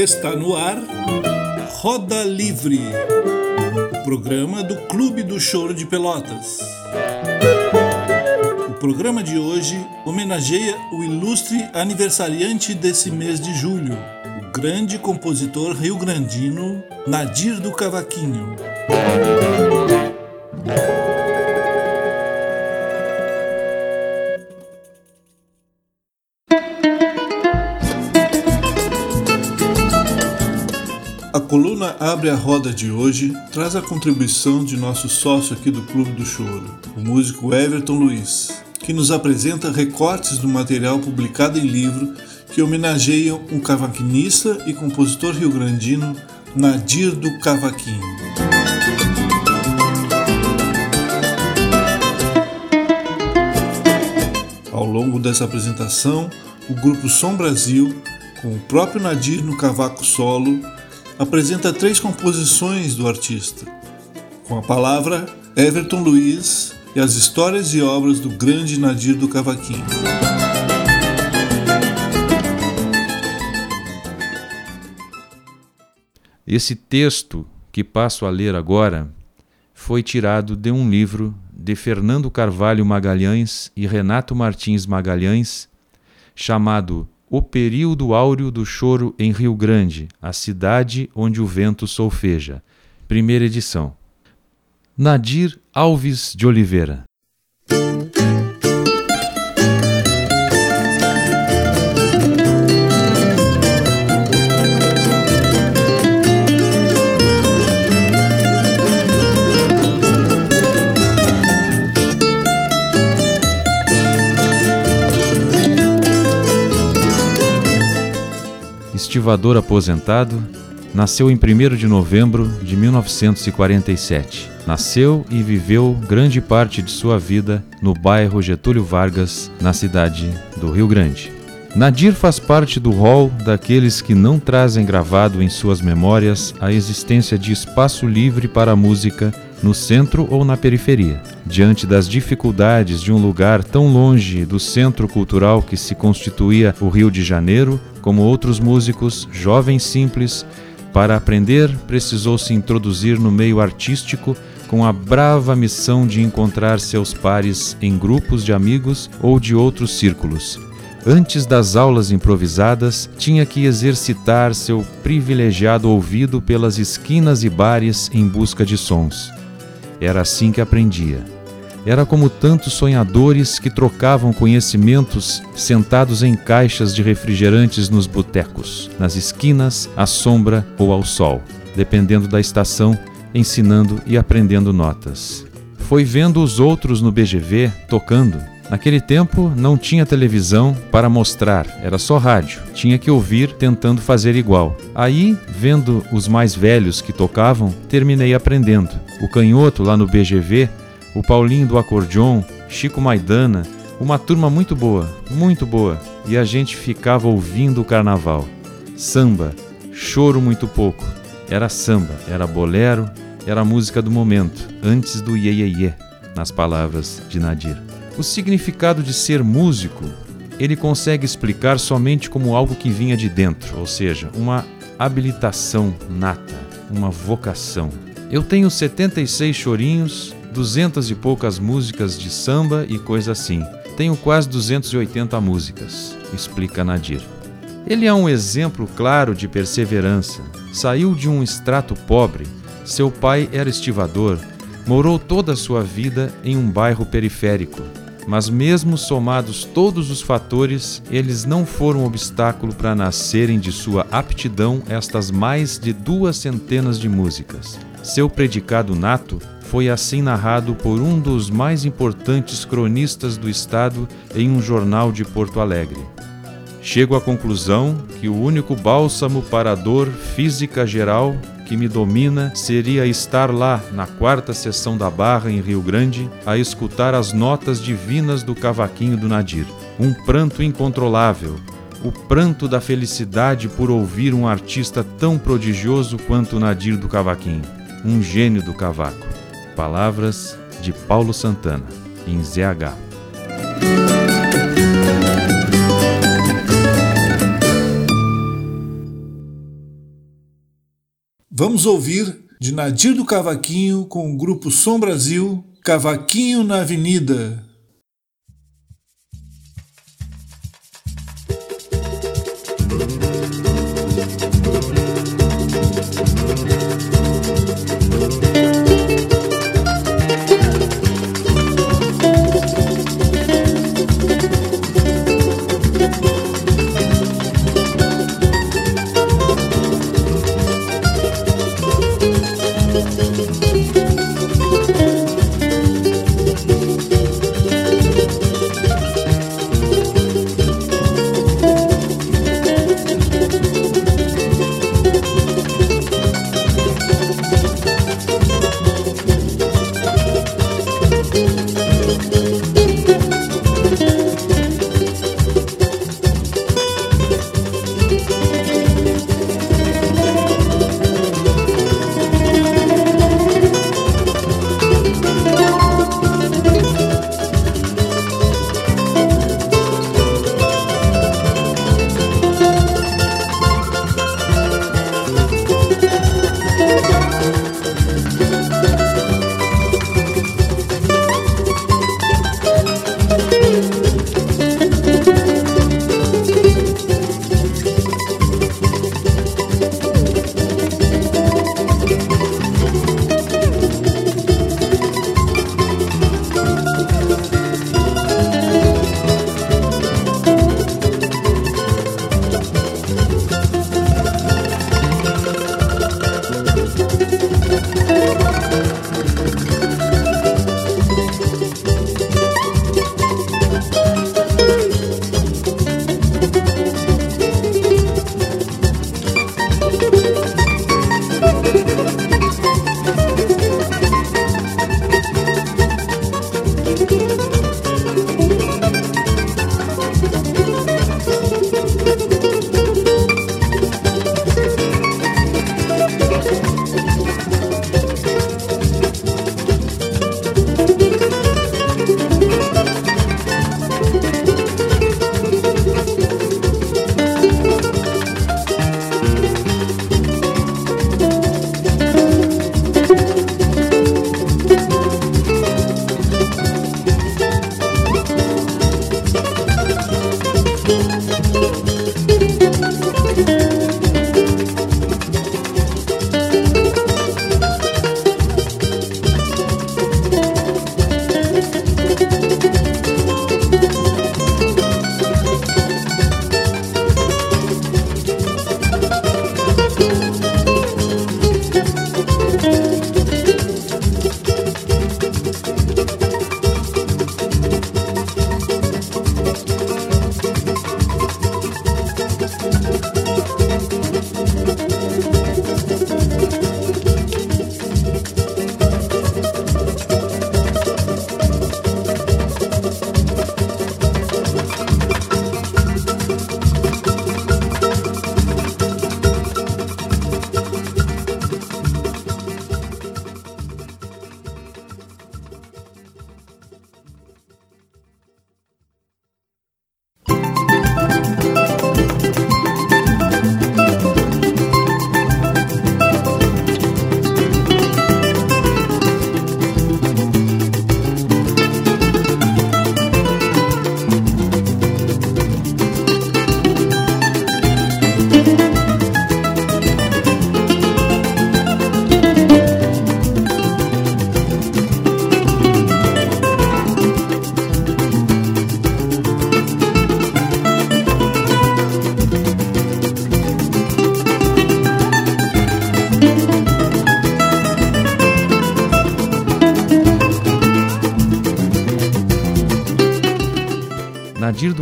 Está no ar Roda Livre, programa do Clube do Choro de Pelotas. O programa de hoje homenageia o ilustre aniversariante desse mês de julho, o grande compositor rio-grandino Nadir do Cavaquinho. Abre a Roda de hoje traz a contribuição de nosso sócio aqui do Clube do Choro, o músico Everton Luiz, que nos apresenta recortes do material publicado em livro que homenageiam o cavaquinista e compositor rio-grandino Nadir do Cavaquinho. Ao longo dessa apresentação, o grupo Som Brasil, com o próprio Nadir no cavaco solo, apresenta três composições do artista. Com a palavra, Everton Luiz e as histórias e obras do grande Nadir do Cavaquinho. Esse texto que passo a ler agora foi tirado de um livro de Fernando Carvalho Magalhães e Renato Martins Magalhães, chamado o período áureo do choro em Rio Grande, a cidade onde o vento solfeja. Primeira edição. Nadir Alves de Oliveira. Estivador aposentado, nasceu em 1 de novembro de 1947. Nasceu e viveu grande parte de sua vida no bairro Getúlio Vargas, na cidade do Rio Grande. Nadir faz parte do rol daqueles que não trazem gravado em suas memórias a existência de espaço livre para a música no centro ou na periferia. Diante das dificuldades de um lugar tão longe do centro cultural que se constituía o Rio de Janeiro, como outros músicos, jovem simples, para aprender precisou se introduzir no meio artístico com a brava missão de encontrar seus pares em grupos de amigos ou de outros círculos. Antes das aulas improvisadas, tinha que exercitar seu privilegiado ouvido pelas esquinas e bares em busca de sons. Era assim que aprendia. Era como tantos sonhadores que trocavam conhecimentos sentados em caixas de refrigerantes nos botecos, nas esquinas, à sombra ou ao sol, dependendo da estação, ensinando e aprendendo notas. Foi vendo os outros no BGV tocando. Naquele tempo não tinha televisão para mostrar, era só rádio. Tinha que ouvir tentando fazer igual. Aí, vendo os mais velhos que tocavam, terminei aprendendo. O canhoto lá no BGV o Paulinho do acordeon, Chico Maidana, uma turma muito boa, muito boa, e a gente ficava ouvindo o carnaval. Samba, choro muito pouco. Era samba, era bolero, era a música do momento, antes do iê, iê, iê nas palavras de Nadir. O significado de ser músico, ele consegue explicar somente como algo que vinha de dentro, ou seja, uma habilitação nata, uma vocação. Eu tenho 76 chorinhos, duzentas e poucas músicas de samba e coisa assim. Tenho quase 280 músicas, explica Nadir. Ele é um exemplo claro de perseverança. Saiu de um extrato pobre, seu pai era estivador, morou toda a sua vida em um bairro periférico. Mas, mesmo somados todos os fatores, eles não foram obstáculo para nascerem de sua aptidão estas mais de duas centenas de músicas. Seu predicado nato foi assim narrado por um dos mais importantes cronistas do Estado em um jornal de Porto Alegre. Chego à conclusão que o único bálsamo para a dor física geral que me domina seria estar lá na quarta sessão da Barra em Rio Grande a escutar as notas divinas do cavaquinho do Nadir. Um pranto incontrolável, o pranto da felicidade por ouvir um artista tão prodigioso quanto o Nadir do cavaquinho, um gênio do cavaco. Palavras de Paulo Santana, em ZH. Vamos ouvir de Nadir do Cavaquinho com o grupo Som Brasil, Cavaquinho na Avenida.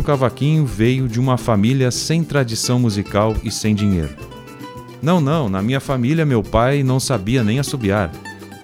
Cavaquinho veio de uma família sem tradição musical e sem dinheiro. Não, não, na minha família meu pai não sabia nem assobiar.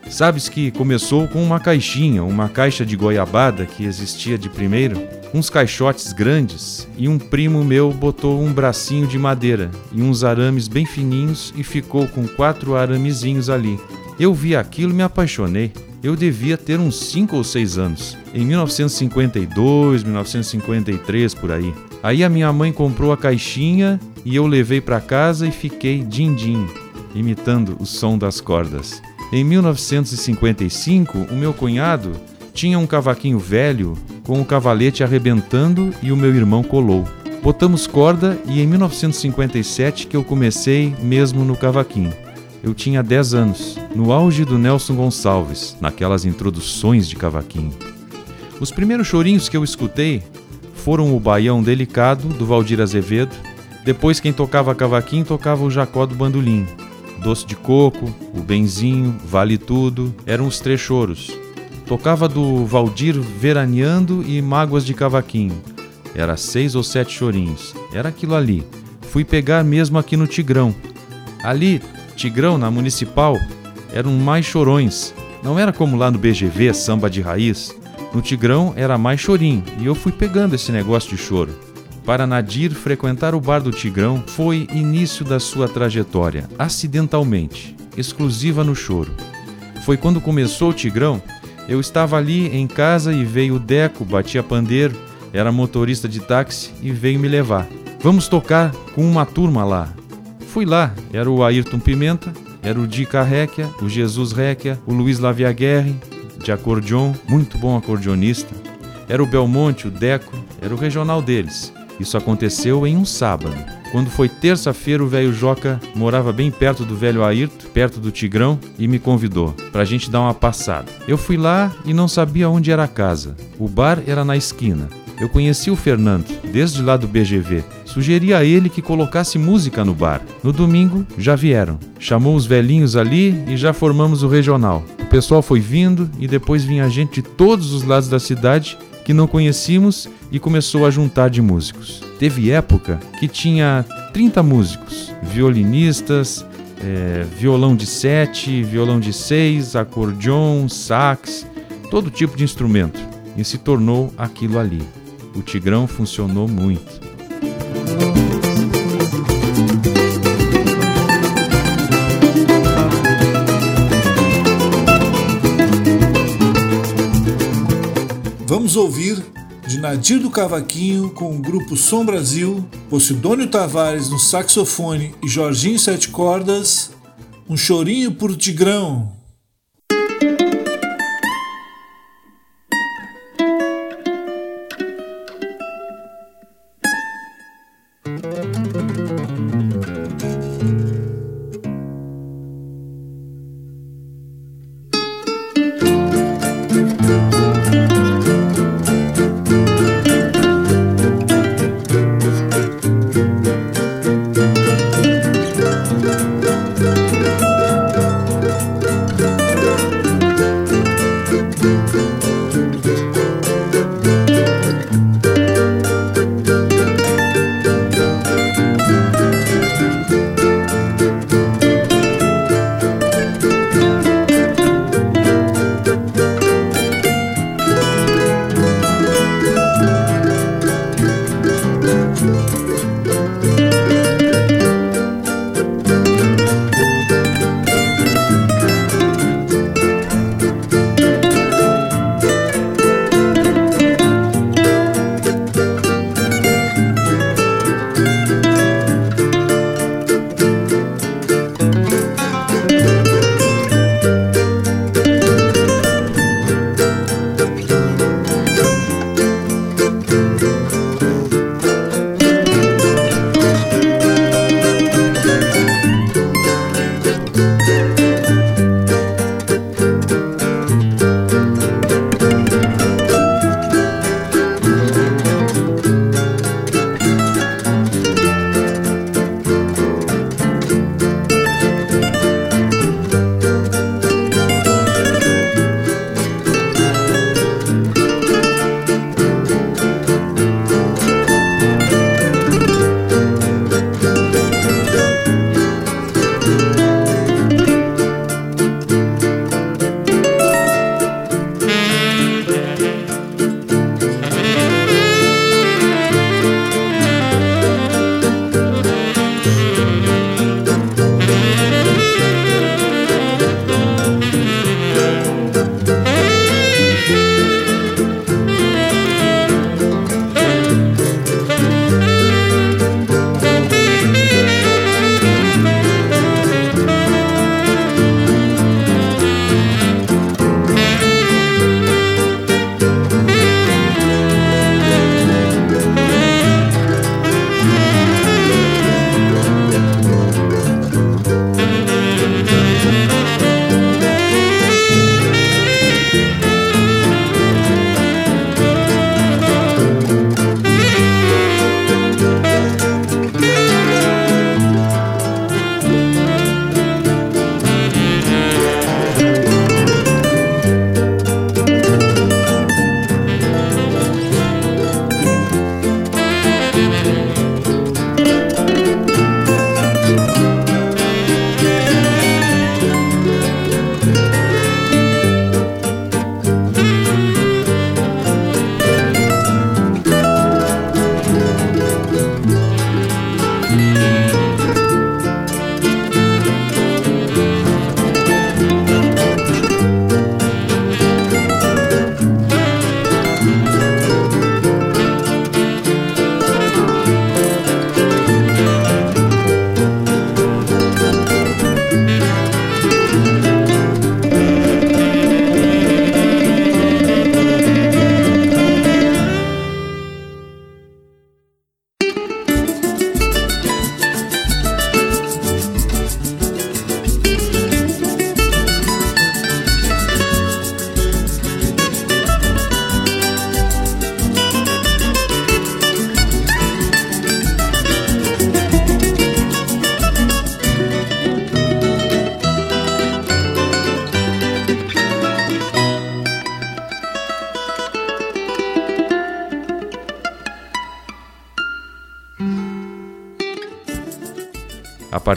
Sabes que começou com uma caixinha, uma caixa de goiabada que existia de primeiro, uns caixotes grandes, e um primo meu botou um bracinho de madeira e uns arames bem fininhos e ficou com quatro aramezinhos ali. Eu vi aquilo e me apaixonei eu devia ter uns 5 ou 6 anos. Em 1952, 1953 por aí. Aí a minha mãe comprou a caixinha e eu levei para casa e fiquei din-din. imitando o som das cordas. Em 1955, o meu cunhado tinha um cavaquinho velho com o cavalete arrebentando e o meu irmão colou. Botamos corda e em 1957 que eu comecei mesmo no cavaquinho. Eu tinha 10 anos, no auge do Nelson Gonçalves, naquelas introduções de cavaquinho. Os primeiros chorinhos que eu escutei foram o Baião Delicado, do Valdir Azevedo. Depois, quem tocava cavaquinho tocava o Jacó do Bandolim. Doce de Coco, o Benzinho, Vale Tudo, eram os três choros. Tocava do Valdir Veraneando e Mágoas de Cavaquinho. Era seis ou sete chorinhos. Era aquilo ali. Fui pegar mesmo aqui no Tigrão. Ali, Tigrão, na Municipal, eram mais chorões. Não era como lá no BGV, samba de raiz. No Tigrão era mais chorinho e eu fui pegando esse negócio de choro. Para Nadir, frequentar o bar do Tigrão foi início da sua trajetória, acidentalmente, exclusiva no choro. Foi quando começou o Tigrão eu estava ali em casa e veio o Deco, batia pandeiro, era motorista de táxi e veio me levar. Vamos tocar com uma turma lá. Fui lá, era o Ayrton Pimenta, era o Dica Réquia, o Jesus Réquia, o Luiz Laviaguerre, de acordeon, muito bom acordeonista. Era o Belmonte, o Deco, era o regional deles. Isso aconteceu em um sábado. Quando foi terça-feira, o velho Joca morava bem perto do velho Ayrton, perto do Tigrão, e me convidou pra gente dar uma passada. Eu fui lá e não sabia onde era a casa. O bar era na esquina. Eu conheci o Fernando, desde lá do BGV. Sugeri a ele que colocasse música no bar. No domingo, já vieram. Chamou os velhinhos ali e já formamos o regional. O pessoal foi vindo e depois vinha gente de todos os lados da cidade que não conhecíamos e começou a juntar de músicos. Teve época que tinha 30 músicos, violinistas, é, violão de sete, violão de seis, acordeon, sax, todo tipo de instrumento. E se tornou aquilo ali. O Tigrão funcionou muito. Vamos ouvir de Nadir do Cavaquinho com o grupo Som Brasil, Posidônio Tavares no saxofone e Jorginho Sete Cordas, um chorinho por Tigrão.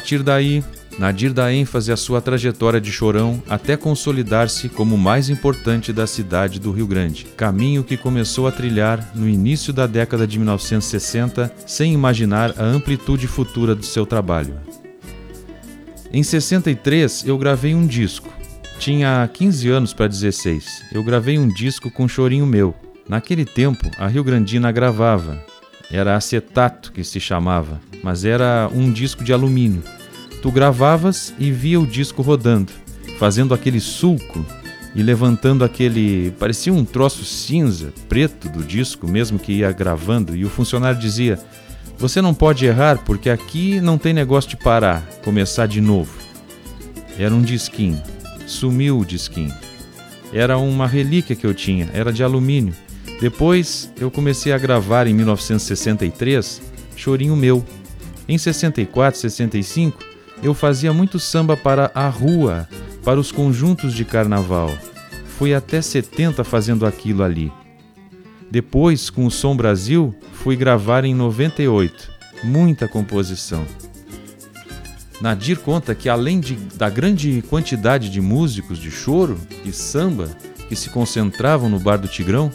Partir daí, Nadir dá ênfase à sua trajetória de chorão até consolidar-se como o mais importante da cidade do Rio Grande, caminho que começou a trilhar no início da década de 1960 sem imaginar a amplitude futura do seu trabalho. Em 63 eu gravei um disco. Tinha 15 anos para 16. Eu gravei um disco com chorinho meu. Naquele tempo, a Rio Grandina gravava. Era acetato que se chamava, mas era um disco de alumínio Tu gravavas e via o disco rodando, fazendo aquele sulco e levantando aquele. parecia um troço cinza, preto do disco, mesmo que ia gravando, e o funcionário dizia: Você não pode errar porque aqui não tem negócio de parar, começar de novo. Era um disquinho, sumiu o disquinho. Era uma relíquia que eu tinha, era de alumínio. Depois eu comecei a gravar em 1963, Chorinho Meu. Em 64, 65, eu fazia muito samba para a rua, para os conjuntos de carnaval. Fui até 70 fazendo aquilo ali. Depois, com o Som Brasil, fui gravar em 98. Muita composição. Nadir conta que, além de, da grande quantidade de músicos de choro e samba que se concentravam no Bar do Tigrão,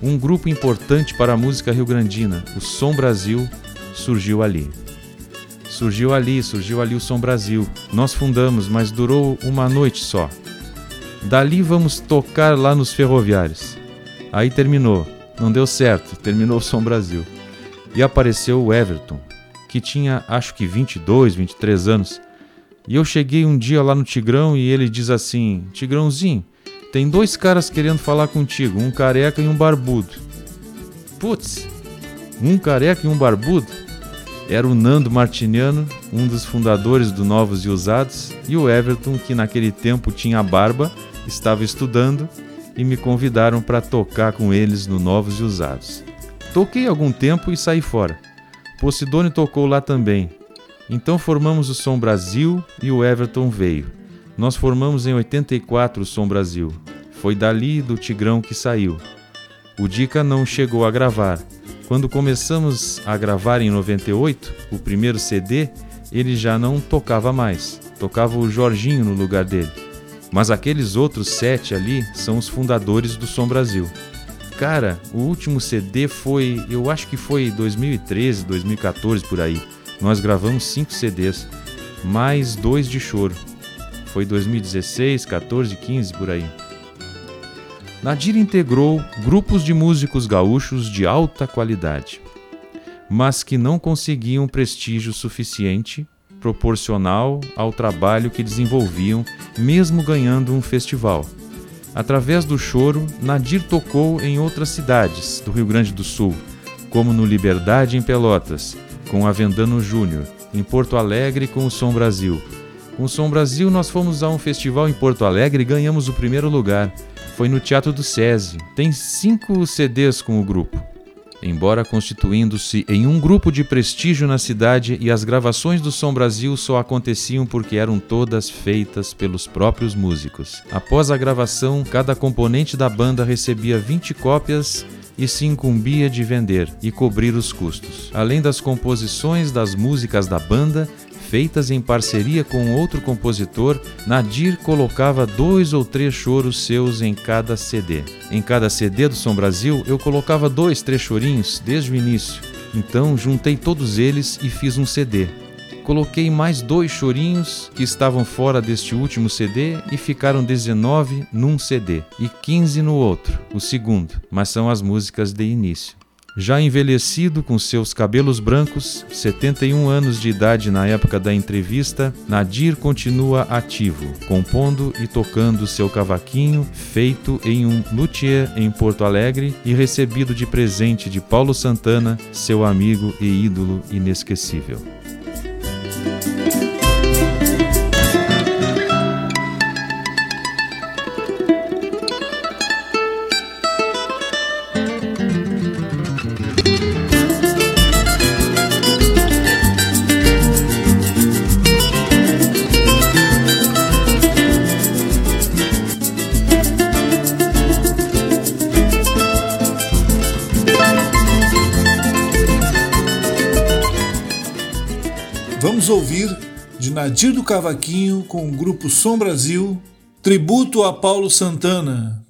um grupo importante para a música rio-grandina, o Som Brasil, surgiu ali. Surgiu ali, surgiu ali o Som Brasil. Nós fundamos, mas durou uma noite só. Dali vamos tocar lá nos ferroviários. Aí terminou. Não deu certo, terminou o Som Brasil. E apareceu o Everton, que tinha acho que 22, 23 anos. E eu cheguei um dia lá no Tigrão e ele diz assim: Tigrãozinho, tem dois caras querendo falar contigo, um careca e um barbudo. Putz, um careca e um barbudo? Era o Nando Martiniano, um dos fundadores do Novos e Usados, e o Everton, que naquele tempo tinha barba, estava estudando e me convidaram para tocar com eles no Novos e Usados. Toquei algum tempo e saí fora. Posidônio tocou lá também. Então formamos o Som Brasil e o Everton veio. Nós formamos em 84 o Som Brasil. Foi dali do Tigrão que saiu. O Dica não chegou a gravar, quando começamos a gravar em 98, o primeiro CD, ele já não tocava mais, tocava o Jorginho no lugar dele. Mas aqueles outros sete ali são os fundadores do Som Brasil. Cara, o último CD foi, eu acho que foi 2013, 2014 por aí. Nós gravamos cinco CDs, mais dois de choro. Foi 2016, 14, 15 por aí. Nadir integrou grupos de músicos gaúchos de alta qualidade, mas que não conseguiam prestígio suficiente proporcional ao trabalho que desenvolviam, mesmo ganhando um festival. Através do choro, Nadir tocou em outras cidades do Rio Grande do Sul, como no Liberdade em Pelotas, com a Vendano Júnior, em Porto Alegre com o Som Brasil. Com o Som Brasil, nós fomos a um festival em Porto Alegre e ganhamos o primeiro lugar foi no Teatro do SESI. Tem cinco CDs com o grupo. Embora constituindo-se em um grupo de prestígio na cidade e as gravações do Som Brasil só aconteciam porque eram todas feitas pelos próprios músicos. Após a gravação, cada componente da banda recebia 20 cópias e se incumbia de vender e cobrir os custos. Além das composições das músicas da banda, feitas em parceria com outro compositor, Nadir colocava dois ou três choros seus em cada CD. Em cada CD do Som Brasil, eu colocava dois, três chorinhos desde o início. Então juntei todos eles e fiz um CD. Coloquei mais dois chorinhos que estavam fora deste último CD e ficaram 19 num CD e 15 no outro, o segundo, mas são as músicas de início. Já envelhecido, com seus cabelos brancos, 71 anos de idade na época da entrevista, Nadir continua ativo, compondo e tocando seu cavaquinho, feito em um luthier em Porto Alegre e recebido de presente de Paulo Santana, seu amigo e ídolo inesquecível. De Nadir do Cavaquinho com o grupo Som Brasil, tributo a Paulo Santana.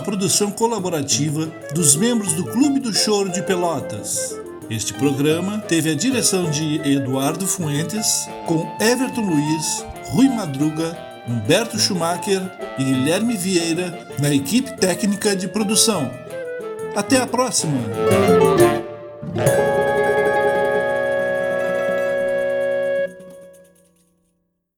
Uma produção colaborativa dos membros do Clube do Choro de Pelotas. Este programa teve a direção de Eduardo Fuentes, com Everton Luiz, Rui Madruga, Humberto Schumacher e Guilherme Vieira na equipe técnica de produção. Até a próxima!